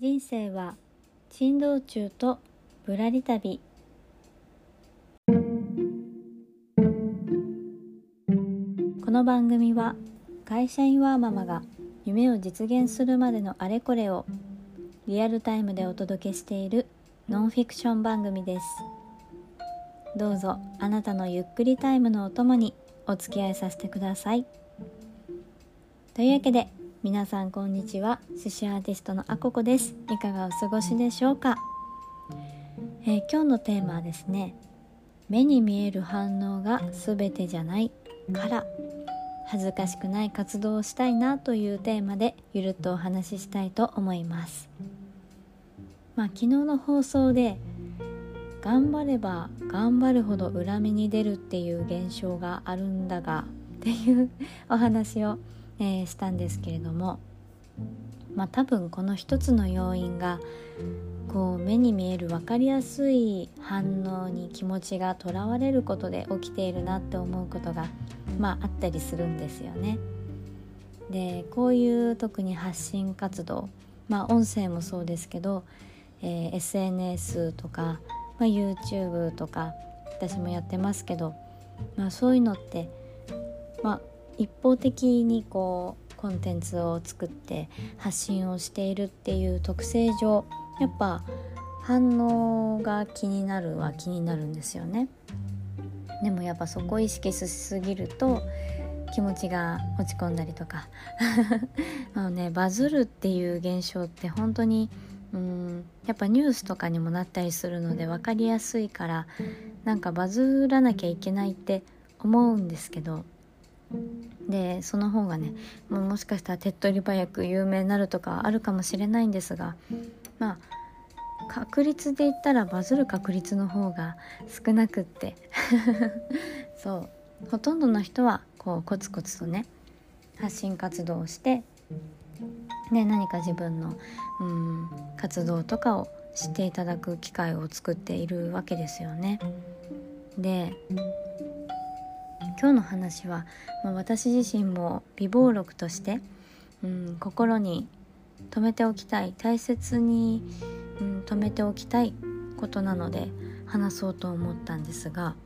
人生は珍道中とぶらり旅。この番組は会社員ワーママが夢を実現するまでのあれこれをリアルタイムでお届けしているノンフィクション番組です。どうぞあなたのゆっくりタイムのお供にお付き合いさせてください。というわけで皆さんこんにちは。寿司アーティストのあここです。いかがお過ごしでしょうか、えー、今日のテーマはですね目に見える反応が全てじゃないから。恥ずかしくない活動をしたいなというテーマでゆるっとお話ししたいと思います。まあ昨日の放送で頑張れば頑張るほど裏目に出るっていう現象があるんだがっていうお話をえー、したんですけれどもまあ多分この一つの要因がこう目に見える分かりやすい反応に気持ちがとらわれることで起きているなって思うことがまああったりするんですよね。でこういう特に発信活動まあ音声もそうですけど、えー、SNS とか、まあ、YouTube とか私もやってますけど、まあ、そういうのってまあ一方的にこうコンテンツを作って発信をしているっていう特性上やっぱ反応が気になるは気になるんですよね。でもやっぱそこを意識しすぎると気持ちが落ち込んだりとか。あのねバズるっていう現象って本当にうんやっぱニュースとかにもなったりするので分かりやすいからなんかバズらなきゃいけないって思うんですけどでその方がねももしかしたら手っ取り早く有名になるとかあるかもしれないんですがまあ確率で言ったらバズる確率の方が少なくって そうほとんどの人はこうコツコツとね発信活動をしてで何か自分のうん活動とかを知っていただく機会を作っているわけですよね。で今日の話は、まあ、私自身も美貌録として、うん、心に留めておきたい大切に、うん、留めておきたいことなので話そうと思ったんですが、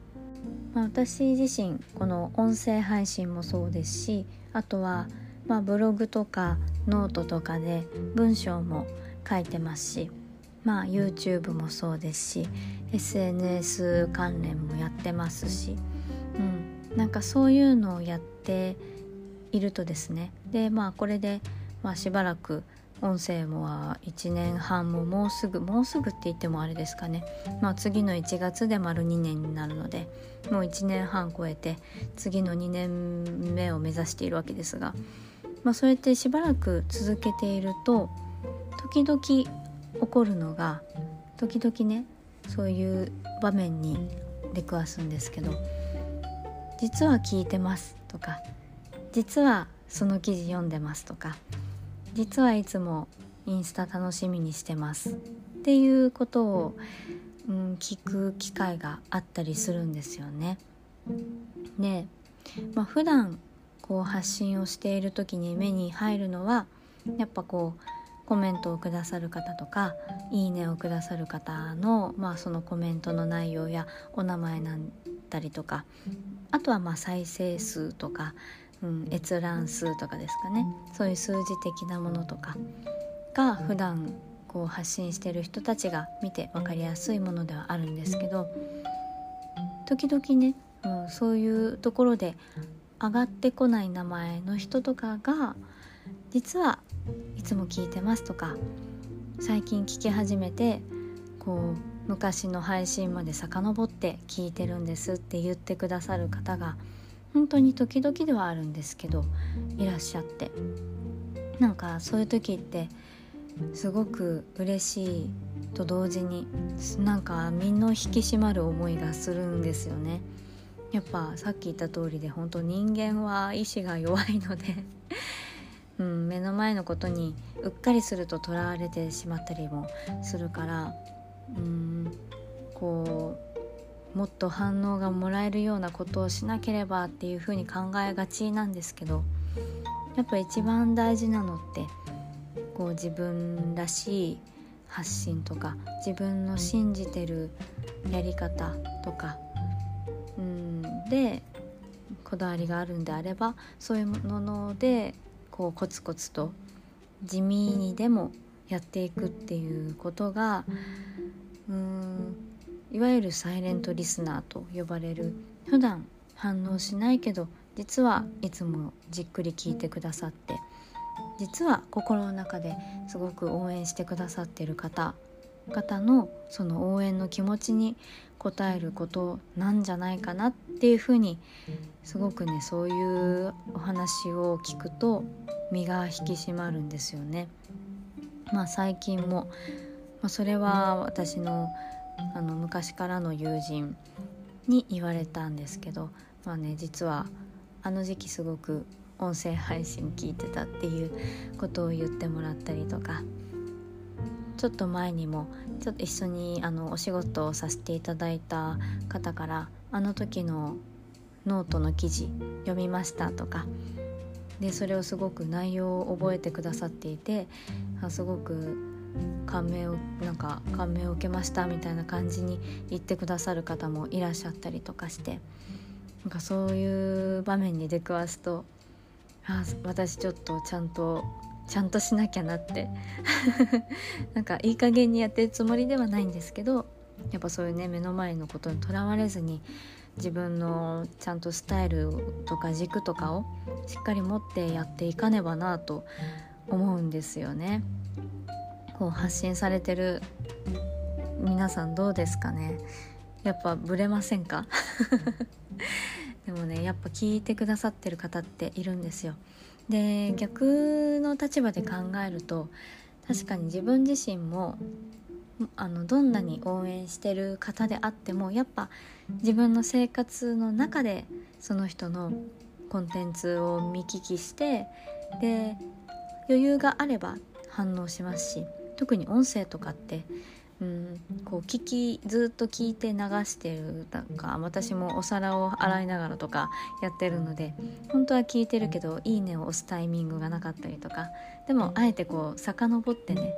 まあ、私自身この音声配信もそうですしあとは、まあ、ブログとかノートとかで文章も書いてますし、まあ、YouTube もそうですし SNS 関連もやってますし、なんかそういうのをやっているとですね。でまあこれで、まあ、しばらく音声もは1年半ももうすぐもうすぐって言ってもあれですかね、まあ、次の1月で丸2年になるのでもう1年半超えて次の2年目を目指しているわけですが、まあ、そうやってしばらく続けていると時々起こるのが時々ねそういう場面に出くわすんですけど実は聞いてますとか実はその記事読んでますとか実はいつもインスタ楽しみにしてますっていうことを、うん、聞く機会があったりするんですよね。で、まあ、普段こう発信をしている時に目に入るのはやっぱこうコメントをくださる方とかいいねをくださる方の、まあ、そのコメントの内容やお名前なんったりとかあとはまあ再生数とか、うん、閲覧数とかですかね。そういう数字的なものとかが普段こう発信してる人たちが見て分かりやすいものではあるんですけど時々ね、うん、そういうところで上がってこない名前の人とかが実はいつも聞いてますとか最近聞き始めてこう昔の配信まで遡って聞いてるんですって言ってくださる方が本当に時々ではあるんですけどいらっしゃって。なんかそういう時ってすごく嬉しいと同時になんか身の引き締まる思いがするんですよね。やっぱさっき言った通りで本当人間は意志が弱いので うん、目の前のことにうっかりするととらわれてしまったりもするからうんこうもっと反応がもらえるようなことをしなければっていうふうに考えがちなんですけどやっぱ一番大事なのってこう自分らしい発信とか自分の信じてるやり方とかうんでこだわりがあるんであればそういうものでこうコツコツと地味にでもやっていくっていうことがうんうん。いわゆるサイレントリスナーと呼ばれる。普段反応しないけど実はいつもじっくり聞いてくださって。実は心の中ですごく応援してくださってる方。方のその応援の気持ちに応えることなんじゃないかなっていうふうにすごくねそういうお話を聞くと身が引き締まるんですよね。まあ最近も、まあ、それは私のあの昔からの友人に言われたんですけどまあね実はあの時期すごく音声配信聞いてたっていうことを言ってもらったりとかちょっと前にもちょっと一緒にあのお仕事をさせていただいた方からあの時のノートの記事読みましたとかでそれをすごく内容を覚えてくださっていてすごく感銘をなんか感銘を受けましたみたいな感じに言ってくださる方もいらっしゃったりとかしてなんかそういう場面に出くわすとあ私ちょっとちゃんとちゃんとしなきゃなって なんかいい加減にやってるつもりではないんですけどやっぱそういうね目の前のことにとらわれずに自分のちゃんとスタイルとか軸とかをしっかり持ってやっていかねばなと思うんですよね。こう発信されてる皆さんどうですかね？やっぱブレませんか？でもねやっぱ聞いてくださってる方っているんですよ。で逆の立場で考えると確かに自分自身もあのどんなに応援してる方であってもやっぱ自分の生活の中でその人のコンテンツを見聞きしてで余裕があれば反応しますし特に音声とかってうんこう聞きずっと聞いて流してるなんか私もお皿を洗いながらとかやってるので本当は聞いてるけど「いいね」を押すタイミングがなかったりとかでもあえてこう遡ってね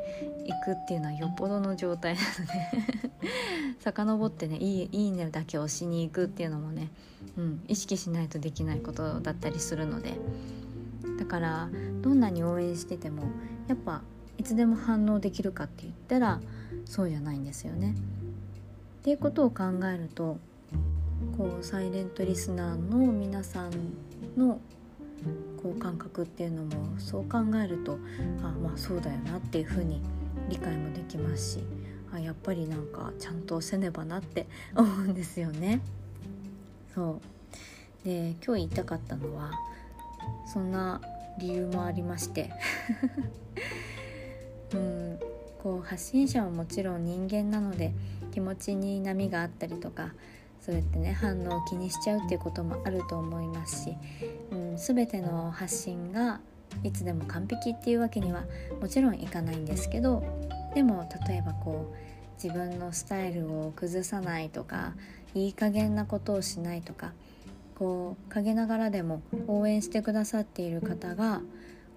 行くっていうのはよっぽどの状態なので 遡ってねいい「いいね」だけ押しに行くっていうのもね、うん、意識しないとできないことだったりするので。だからどんなに応援しててもやっぱいつでも反応できるかって言ったらそうじゃないんですよね。っていうことを考えるとこうサイレントリスナーの皆さんのこう感覚っていうのもそう考えるとあまあそうだよなっていうふうに理解もできますしあやっぱりなんかちゃんとせねばなって思うんですよね。そうで今日言いたかったのはそんな理由もありましてうんこう発信者はもちろん人間なので気持ちに波があったりとかそうやってね反応を気にしちゃうっていうこともあると思いますし、うん、全ての発信がいつでも完璧っていうわけにはもちろんいかないんですけどでも例えばこう自分のスタイルを崩さないとかいい加減なことをしないとかこう陰ながらでも応援してくださっている方が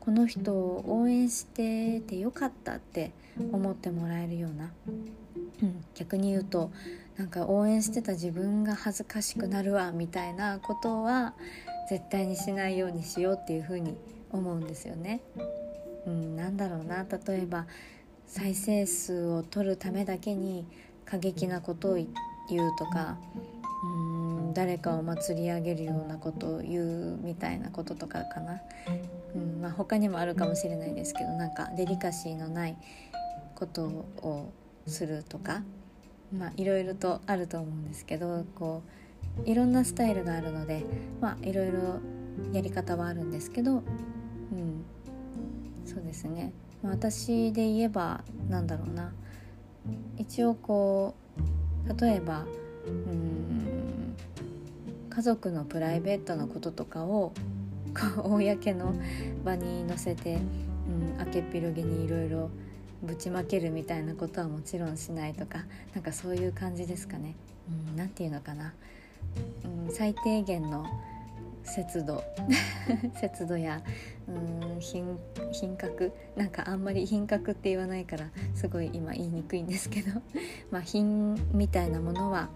この人を応援しててよかったって思ってもらえるような、うん、逆に言うとなんか応援してた自分が恥ずかしくなるわみたいなことは絶対にしないようにしようっていうふうに思うんですよね。うん、なんだろうな。例えば再生数を取るためだけに過激なことを言うとかうん。誰かを祭り上げるようなことを言うみたいなこととかかな、うんまあ、他にもあるかもしれないですけどなんかデリカシーのないことをするとか、まあ、いろいろとあると思うんですけどこういろんなスタイルがあるので、まあ、いろいろやり方はあるんですけど、うん、そうですね、まあ、私で言えばなんだろうな。一応こう例えばうん家族のプライベートなこととかを 公の場に載せて、うん、明けっぴろげにいろいろぶちまけるみたいなことはもちろんしないとかなんかそういう感じですかね。うん、て言うのかな、うん、最低限の節度。節度やうん品品格。なんかあんまり品格って言わないからすごい今言いにくいんですけど。まあ品みたいなものは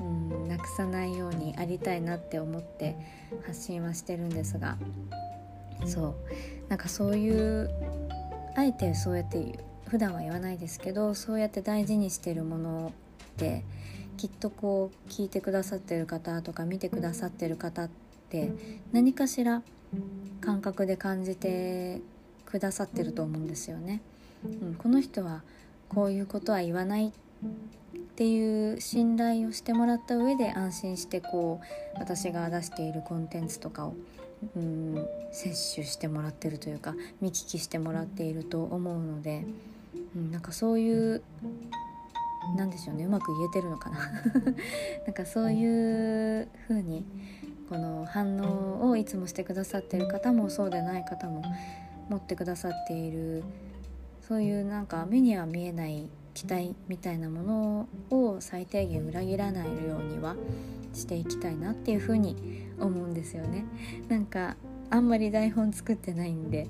うんなくさないようにありたいなって思って発信はしてるんですがそうなんかそういうあえてそうやって普段は言わないですけどそうやって大事にしてるものってきっとこう聞いてくださってる方とか見てくださってる方って何かしら感覚で感じてくださってると思うんですよね。うん、この人はこういうことは言わないっていう信頼をしてもらった上で安心してこう私が出しているコンテンツとかをうん摂取してもらってるというか見聞きしてもらっていると思うので、うん、なんかそういうなんでしょうねうまく言えてるのかな。なんかそういう風にこの反応をいつもしてくださってる方もそうでない方も持ってくださっているそういうなんか目には見えない期待みたいなものを最低限裏切らないようにはしていきたいなっていうふうに思うんですよね。なんかあんまり台本作ってないんで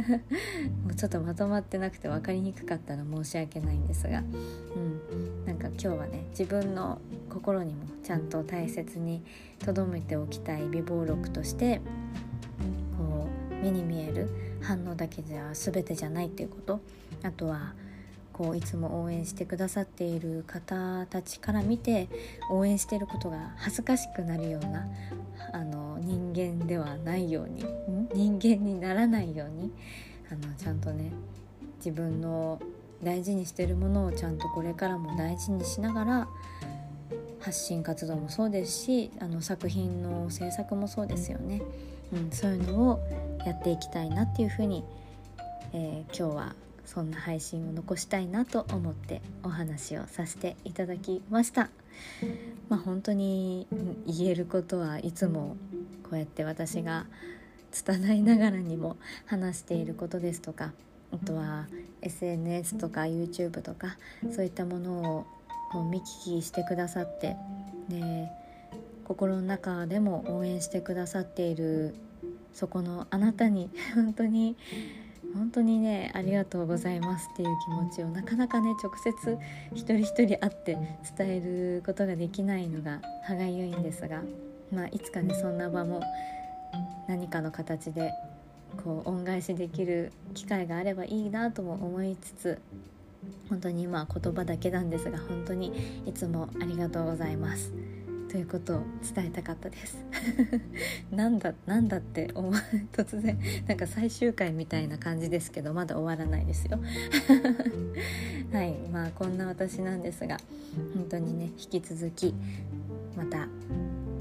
もうちょっとまとまってなくて分かりにくかったら申し訳ないんですが、うん、なんか今日はね自分の心にもちゃんと大切に留めておきたい美貌録としてこう目に見える反応だけじゃ全てじゃないっていうことあとはこういつも応援してくださっている方たちから見て応援してることが恥ずかしくなるようなあの人間ではないように人間にならないようにあのちゃんとね自分の大事にしてるものをちゃんとこれからも大事にしながら発信活動もそうですしあの作品の制作もそうですよね、うん、そういうのをやっていきたいなっていうふうに、えー、今日はそんな配信を残したいなと思ってお話をさせていただきました。まあ、本当に言えることはいつもこうやって私が拙いながらにも話していることですとかあとは SNS とか YouTube とかそういったものを見聞きしてくださってで心の中でも応援してくださっているそこのあなたに本当に本当にねありがとうございますっていう気持ちをなかなかね直接一人一人会って伝えることができないのが歯がゆいんですが、まあ、いつかねそんな場も何かの形でこう恩返しできる機会があればいいなとも思いつつ本当に今言葉だけなんですが本当にいつもありがとうございます。ということを伝えたかったです。なんだなんだって思う 突然なんか最終回みたいな感じですけどまだ終わらないですよ。はいまあこんな私なんですが本当にね引き続きまた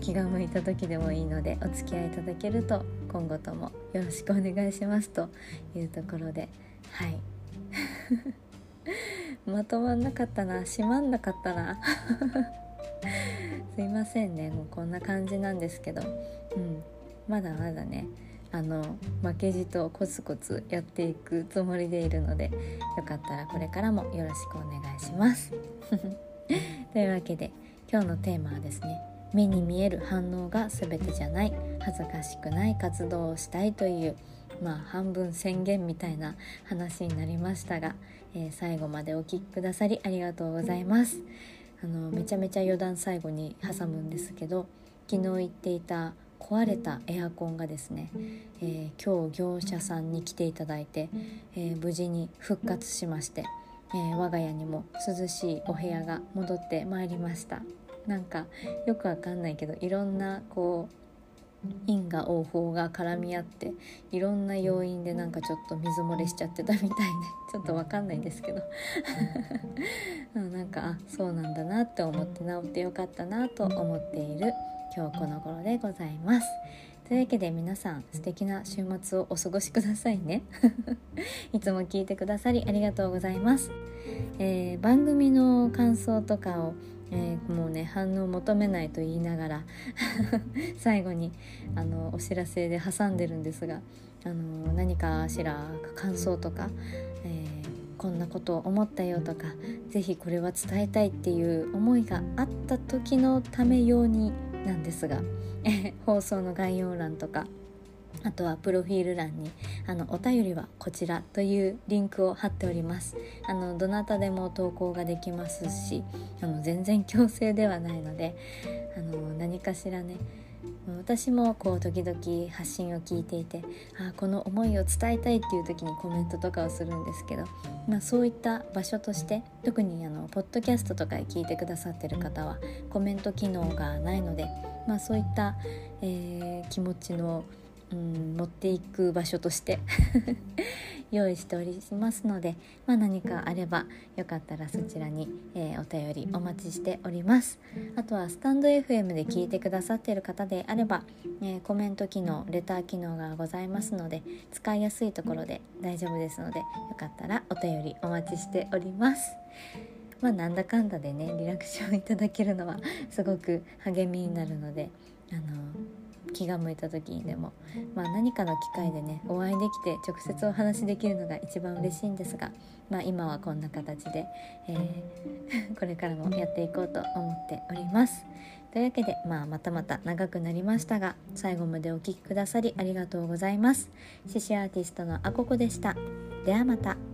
気が向いた時でもいいのでお付き合いいただけると今後ともよろしくお願いしますというところではい。まとまんなかったな閉まんなかったな。すいませんねもうこんな感じなんですけど、うん、まだまだねあの負けじとコツコツやっていくつもりでいるのでよかったらこれからもよろしくお願いします。というわけで今日のテーマはですね目に見える反応が全てじゃない恥ずかしくない活動をしたいというまあ半分宣言みたいな話になりましたが、えー、最後までお聴きくださりありがとうございます。あのめちゃめちゃ余談最後に挟むんですけど昨日言っていた壊れたエアコンがですね、えー、今日業者さんに来ていただいて、えー、無事に復活しまして、えー、我が家にも涼しいお部屋が戻ってまいりました。なんかよくわかんないけどいろんなこう因果応報が絡み合っていろんな要因でなんかちょっと水漏れしちゃってたみたいで ちょっと分かんないんですけど。なんかあそうなんだなって思って治ってよかったなと思っている今日この頃でございます。というわけで皆さん素敵な週末をお過ごしくださいね。いつも聞いてくださりありがとうございます、えー、番組の感想とかをえー、もうね反応求めないと言いながら 最後にあのお知らせで挟んでるんですがあの何かしら感想とか、えー、こんなことを思ったよとか是非これは伝えたいっていう思いがあった時のため用になんですが放送の概要欄とかあとはプロフィール欄にあのお便りはこちらというリンクを貼っております。あのどなたでも投稿ができますしあの全然強制ではないのであの何かしらね私もこう時々発信を聞いていてあこの思いを伝えたいっていう時にコメントとかをするんですけど、まあ、そういった場所として特にあのポッドキャストとかで聞いてくださってる方はコメント機能がないので、まあ、そういった、えー、気持ちのうん持っていく場所として 用意しておりますので、まあ、何かあればよかったらそちらに、えー、お便りお待ちしております。あとはスタンド FM で聞いてくださっている方であれば、えー、コメント機能レター機能がございますので使いやすいところで大丈夫ですのでよかったらお便りお待ちしております。まあなんだかんだでねリラクションいただけるのはすごく励みになるのであの気が向いた時にでも、まあ、何かの機会でねお会いできて直接お話しできるのが一番嬉しいんですが、まあ、今はこんな形で、えー、これからもやっていこうと思っております。というわけで、まあ、またまた長くなりましたが最後までお聴きくださりありがとうございます。獅子アーティストのあここでした。ではまた。